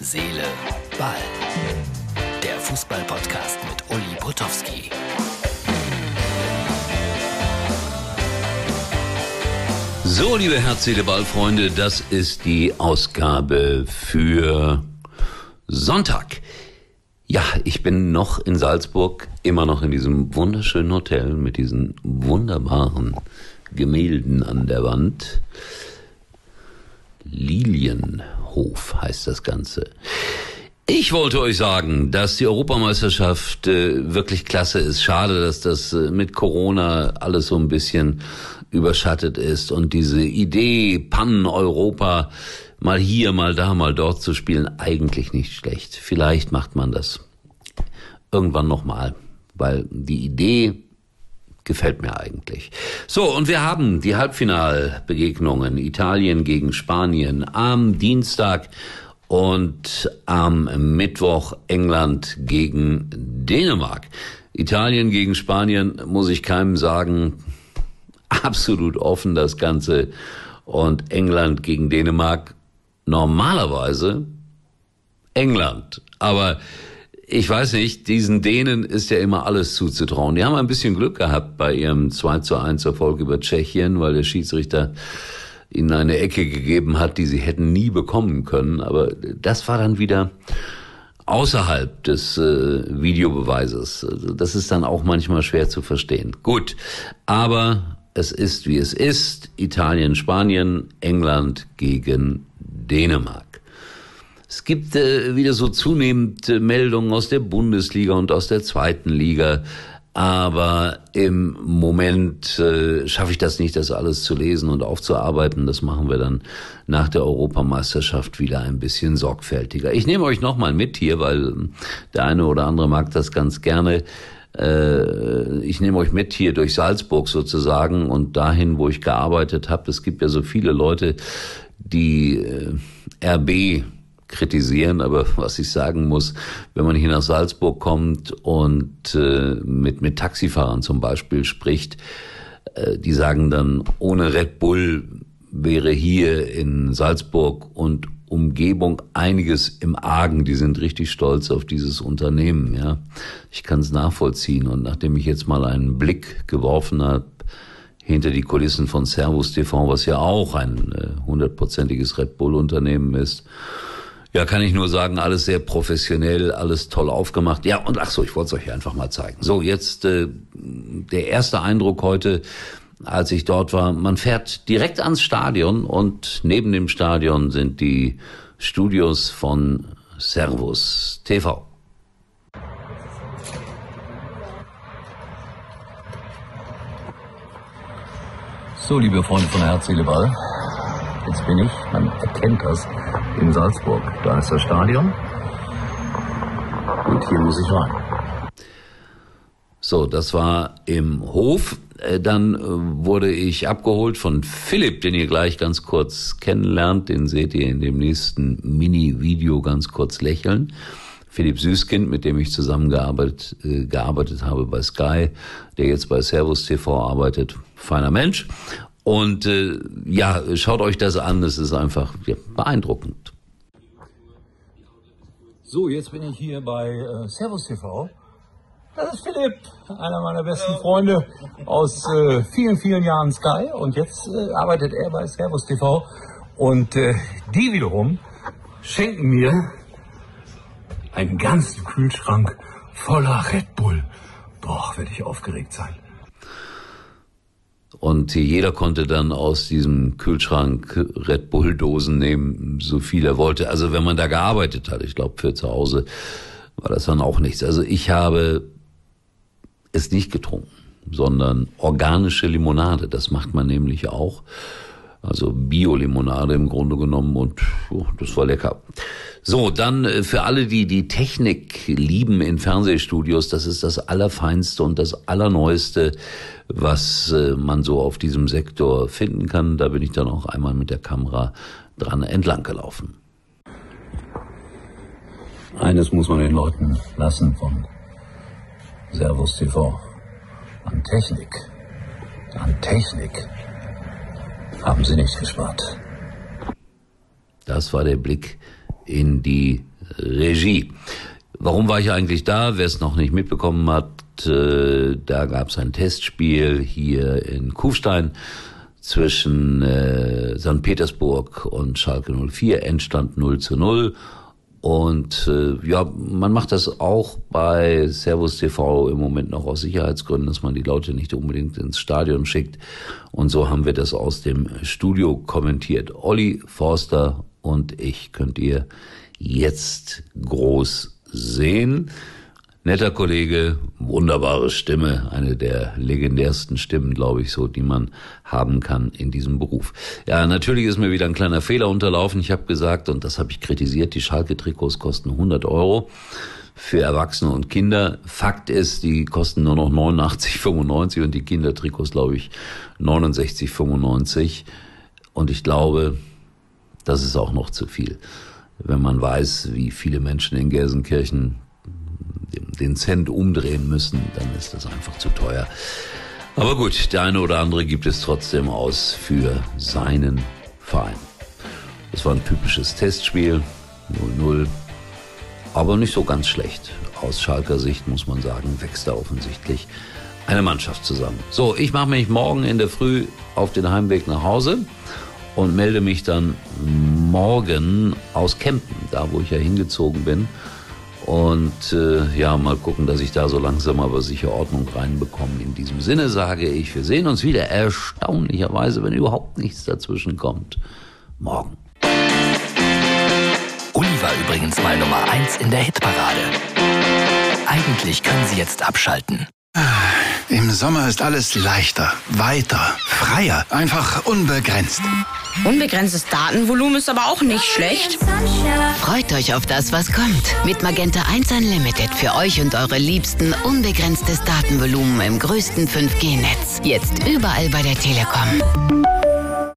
Seele, Ball. Der Fußball-Podcast mit Uli Potowski. So, liebe Herz, Seele, Ball-Freunde, das ist die Ausgabe für Sonntag. Ja, ich bin noch in Salzburg, immer noch in diesem wunderschönen Hotel mit diesen wunderbaren Gemälden an der Wand. Lilienhof heißt das Ganze. Ich wollte euch sagen, dass die Europameisterschaft äh, wirklich klasse ist. Schade, dass das äh, mit Corona alles so ein bisschen überschattet ist und diese Idee Pan-Europa mal hier, mal da, mal dort zu spielen, eigentlich nicht schlecht. Vielleicht macht man das irgendwann nochmal, weil die Idee gefällt mir eigentlich. So, und wir haben die Halbfinalbegegnungen Italien gegen Spanien am Dienstag und am Mittwoch England gegen Dänemark. Italien gegen Spanien muss ich keinem sagen, absolut offen das Ganze. Und England gegen Dänemark normalerweise England. Aber ich weiß nicht, diesen Dänen ist ja immer alles zuzutrauen. Die haben ein bisschen Glück gehabt bei ihrem 2 zu 1 Erfolg über Tschechien, weil der Schiedsrichter ihnen eine Ecke gegeben hat, die sie hätten nie bekommen können. Aber das war dann wieder außerhalb des äh, Videobeweises. Also das ist dann auch manchmal schwer zu verstehen. Gut, aber es ist wie es ist. Italien, Spanien, England gegen Dänemark. Es gibt äh, wieder so zunehmend Meldungen aus der Bundesliga und aus der zweiten Liga. Aber im Moment äh, schaffe ich das nicht, das alles zu lesen und aufzuarbeiten. Das machen wir dann nach der Europameisterschaft wieder ein bisschen sorgfältiger. Ich nehme euch nochmal mit hier, weil der eine oder andere mag das ganz gerne. Äh, ich nehme euch mit hier durch Salzburg sozusagen und dahin, wo ich gearbeitet habe. Es gibt ja so viele Leute, die äh, RB kritisieren, aber was ich sagen muss, wenn man hier nach Salzburg kommt und äh, mit, mit Taxifahrern zum Beispiel spricht, äh, die sagen dann, ohne Red Bull wäre hier in Salzburg und Umgebung einiges im Argen. Die sind richtig stolz auf dieses Unternehmen. Ja, ich kann es nachvollziehen. Und nachdem ich jetzt mal einen Blick geworfen habe hinter die Kulissen von Servus TV, was ja auch ein äh, hundertprozentiges Red Bull Unternehmen ist, ja, kann ich nur sagen, alles sehr professionell, alles toll aufgemacht. Ja, und ach so, ich wollte es euch einfach mal zeigen. So, jetzt äh, der erste Eindruck heute, als ich dort war. Man fährt direkt ans Stadion und neben dem Stadion sind die Studios von Servus TV. So, liebe Freunde von Herz, Seele, Ball. Jetzt bin ich, man erkennt das, in Salzburg. Da ist das Stadion. Und hier muss ich rein. So, das war im Hof. Äh, dann äh, wurde ich abgeholt von Philipp, den ihr gleich ganz kurz kennenlernt. Den seht ihr in dem nächsten Mini-Video ganz kurz lächeln. Philipp Süßkind, mit dem ich zusammengearbeitet äh, gearbeitet habe bei Sky, der jetzt bei Servus TV arbeitet. Feiner Mensch. Und äh, ja, schaut euch das an, es ist einfach ja, beeindruckend. So, jetzt bin ich hier bei äh, Servus TV. Das ist Philipp, einer meiner besten Freunde aus äh, vielen, vielen Jahren Sky. Und jetzt äh, arbeitet er bei Servus TV. Und äh, die wiederum schenken mir einen ganzen Kühlschrank voller Red Bull. Boah, werde ich aufgeregt sein. Und jeder konnte dann aus diesem Kühlschrank Red Bull Dosen nehmen, so viel er wollte. Also wenn man da gearbeitet hat, ich glaube für zu Hause war das dann auch nichts. Also ich habe es nicht getrunken, sondern organische Limonade. Das macht man nämlich auch. Also Bio-Limonade im Grunde genommen und oh, das war lecker. So, dann äh, für alle, die die Technik lieben in Fernsehstudios, das ist das Allerfeinste und das Allerneueste, was äh, man so auf diesem Sektor finden kann. Da bin ich dann auch einmal mit der Kamera dran entlang gelaufen. Eines muss man den Leuten lassen von Servus TV. An Technik. An Technik haben sie nicht gespart. Das war der Blick in die Regie. Warum war ich eigentlich da? Wer es noch nicht mitbekommen hat, äh, da gab es ein Testspiel hier in Kufstein zwischen äh, St. Petersburg und Schalke 04, Endstand 0 zu 0. Und äh, ja, man macht das auch bei Servus TV im Moment noch aus Sicherheitsgründen, dass man die Leute nicht unbedingt ins Stadion schickt. Und so haben wir das aus dem Studio kommentiert. Olli Forster und ich könnt ihr jetzt groß sehen. Netter Kollege, wunderbare Stimme, eine der legendärsten Stimmen, glaube ich, so, die man haben kann in diesem Beruf. Ja, natürlich ist mir wieder ein kleiner Fehler unterlaufen. Ich habe gesagt, und das habe ich kritisiert, die Schalke-Trikots kosten 100 Euro für Erwachsene und Kinder. Fakt ist, die kosten nur noch 89,95 und die Kindertrikots, glaube ich, 69,95. Und ich glaube, das ist auch noch zu viel. Wenn man weiß, wie viele Menschen in Gelsenkirchen den Cent umdrehen müssen, dann ist das einfach zu teuer. Aber gut, der eine oder andere gibt es trotzdem aus für seinen Verein. Das war ein typisches Testspiel, 0-0, aber nicht so ganz schlecht. Aus Schalker Sicht muss man sagen, wächst da offensichtlich eine Mannschaft zusammen. So, ich mache mich morgen in der Früh auf den Heimweg nach Hause und melde mich dann morgen aus Kempen, da wo ich ja hingezogen bin und äh, ja, mal gucken, dass ich da so langsam aber sicher Ordnung reinbekomme. In diesem Sinne sage ich, wir sehen uns wieder erstaunlicherweise, wenn überhaupt nichts dazwischen kommt, morgen. Uli war übrigens mal Nummer 1 in der Hitparade. Eigentlich können Sie jetzt abschalten. Im Sommer ist alles leichter, weiter, freier, einfach unbegrenzt. Unbegrenztes Datenvolumen ist aber auch nicht schlecht. Freut euch auf das, was kommt. Mit Magenta 1 Unlimited für euch und eure Liebsten unbegrenztes Datenvolumen im größten 5G-Netz. Jetzt überall bei der Telekom.